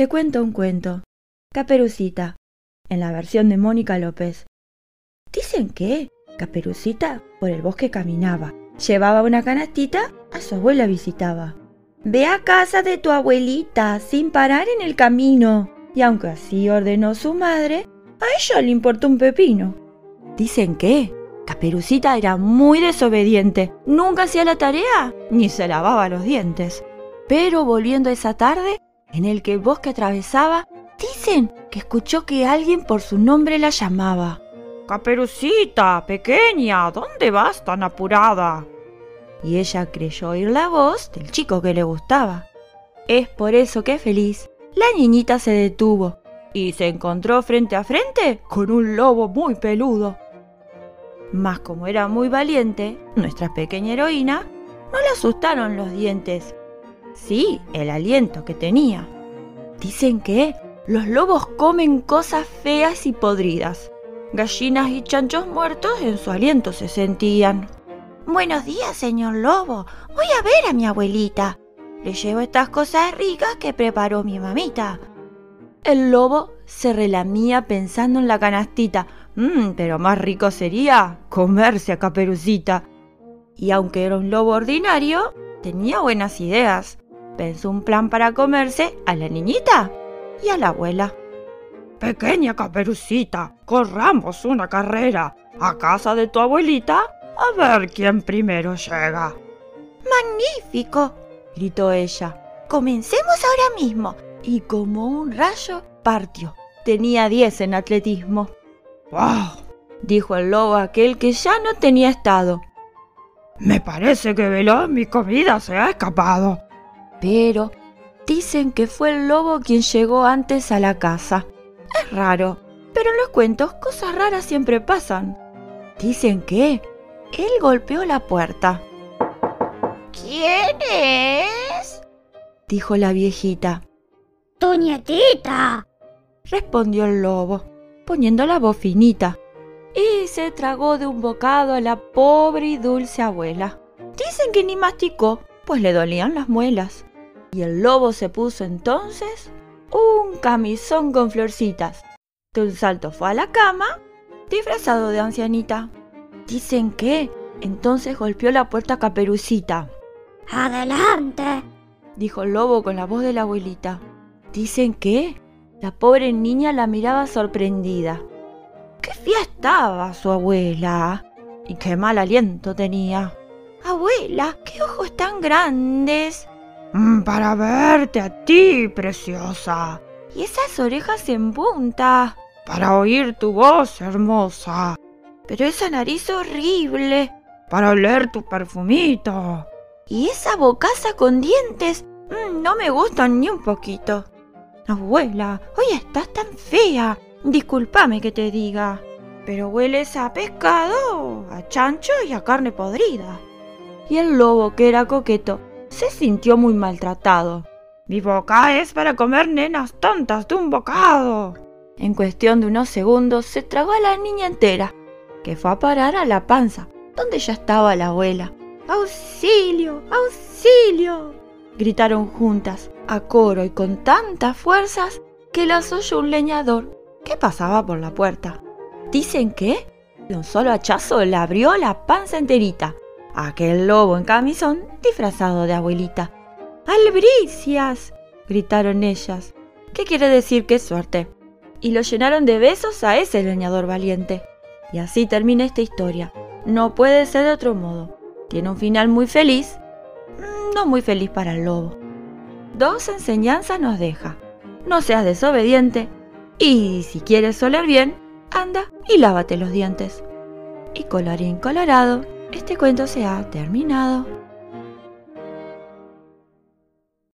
Te cuento un cuento. Caperucita, en la versión de Mónica López. Dicen que Caperucita por el bosque caminaba. Llevaba una canastita, a su abuela visitaba. Ve a casa de tu abuelita sin parar en el camino. Y aunque así ordenó su madre, a ella le importó un pepino. Dicen que Caperucita era muy desobediente. Nunca hacía la tarea ni se lavaba los dientes. Pero volviendo esa tarde, en el que el bosque atravesaba, dicen que escuchó que alguien por su nombre la llamaba. Caperucita, pequeña, ¿dónde vas tan apurada? Y ella creyó oír la voz del chico que le gustaba. Es por eso que feliz, la niñita se detuvo y se encontró frente a frente con un lobo muy peludo. Mas como era muy valiente, nuestra pequeña heroína, no le asustaron los dientes, sí el aliento que tenía. Dicen que los lobos comen cosas feas y podridas. Gallinas y chanchos muertos en su aliento se sentían. Buenos días, señor lobo. Voy a ver a mi abuelita. Le llevo estas cosas ricas que preparó mi mamita. El lobo se relamía pensando en la canastita. Mmm, pero más rico sería comerse a Caperucita. Y aunque era un lobo ordinario, tenía buenas ideas. Pensó un plan para comerse a la niñita y a la abuela. Pequeña Caperucita, corramos una carrera a casa de tu abuelita a ver quién primero llega. ¡Magnífico! gritó ella. Comencemos ahora mismo. Y como un rayo partió. Tenía diez en atletismo. ¡Wow! dijo el lobo aquel que ya no tenía estado. Me parece que Velón mi comida se ha escapado. Pero dicen que fue el lobo quien llegó antes a la casa. Es raro, pero en los cuentos cosas raras siempre pasan. Dicen que él golpeó la puerta. ¿Quién es? dijo la viejita. Tu nietita, respondió el lobo, poniendo la voz finita. Y se tragó de un bocado a la pobre y dulce abuela. Dicen que ni masticó, pues le dolían las muelas. Y el lobo se puso entonces un camisón con florcitas. De un salto fue a la cama, disfrazado de ancianita. Dicen que entonces golpeó la puerta Caperucita. adelante, Dijo el lobo con la voz de la abuelita. Dicen que la pobre niña la miraba sorprendida. ¡Qué fea estaba su abuela! Y qué mal aliento tenía. Abuela, qué ojos tan grandes. Mm, para verte a ti, preciosa. Y esas orejas en punta. Para oír tu voz, hermosa. Pero esa nariz horrible. Para oler tu perfumito. Y esa bocaza con dientes. mm, no me gustan ni un poquito. Abuela, hoy estás tan fea. Discúlpame que te diga. Pero hueles a pescado, a chancho y a carne podrida. Y el lobo, que era coqueto, se sintió muy maltratado. Mi boca es para comer nenas tontas de un bocado. En cuestión de unos segundos se tragó a la niña entera, que fue a parar a la panza, donde ya estaba la abuela. ¡Auxilio! ¡Auxilio! gritaron juntas, a coro y con tantas fuerzas que las oyó un leñador que pasaba por la puerta. Dicen que de un solo hachazo le abrió la panza enterita aquel lobo en camisón disfrazado de abuelita. ¡Albricias! gritaron ellas. ¿Qué quiere decir qué suerte? Y lo llenaron de besos a ese leñador valiente. Y así termina esta historia. No puede ser de otro modo. Tiene un final muy feliz, mm, no muy feliz para el lobo. Dos enseñanzas nos deja. No seas desobediente y si quieres oler bien, anda y lávate los dientes. Y colorín colorado, este cuento se ha terminado.